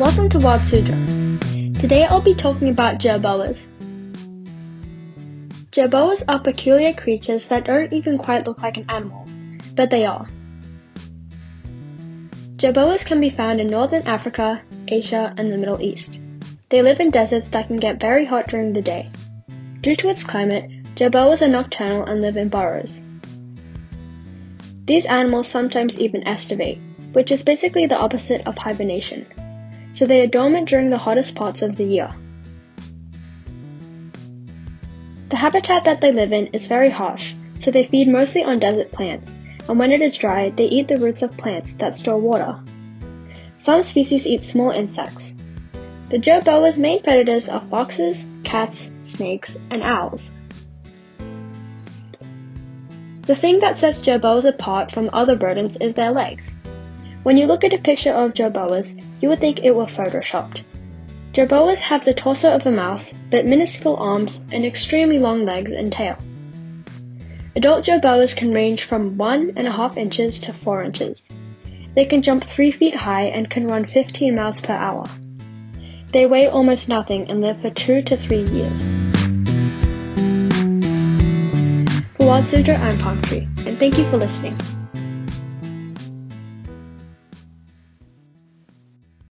Welcome to Wild Suzhou. Today I'll be talking about jerboas. Jerboas are peculiar creatures that don't even quite look like an animal, but they are. Jerboas can be found in northern Africa, Asia, and the Middle East. They live in deserts that can get very hot during the day. Due to its climate, jerboas are nocturnal and live in burrows. These animals sometimes even estivate, which is basically the opposite of hibernation. So they are dormant during the hottest parts of the year. The habitat that they live in is very harsh, so they feed mostly on desert plants, and when it is dry, they eat the roots of plants that store water. Some species eat small insects. The jerboa's main predators are foxes, cats, snakes, and owls. The thing that sets jerboas apart from other rodents is their legs. When you look at a picture of jerboas, you would think it were photoshopped. Jerboas have the torso of a mouse, but minuscule arms and extremely long legs and tail. Adult jerboas can range from 1.5 inches to 4 inches. They can jump 3 feet high and can run 15 miles per hour. They weigh almost nothing and live for 2 to 3 years. Wild Suzhou, I'm Palm Tree, and thank you for listening.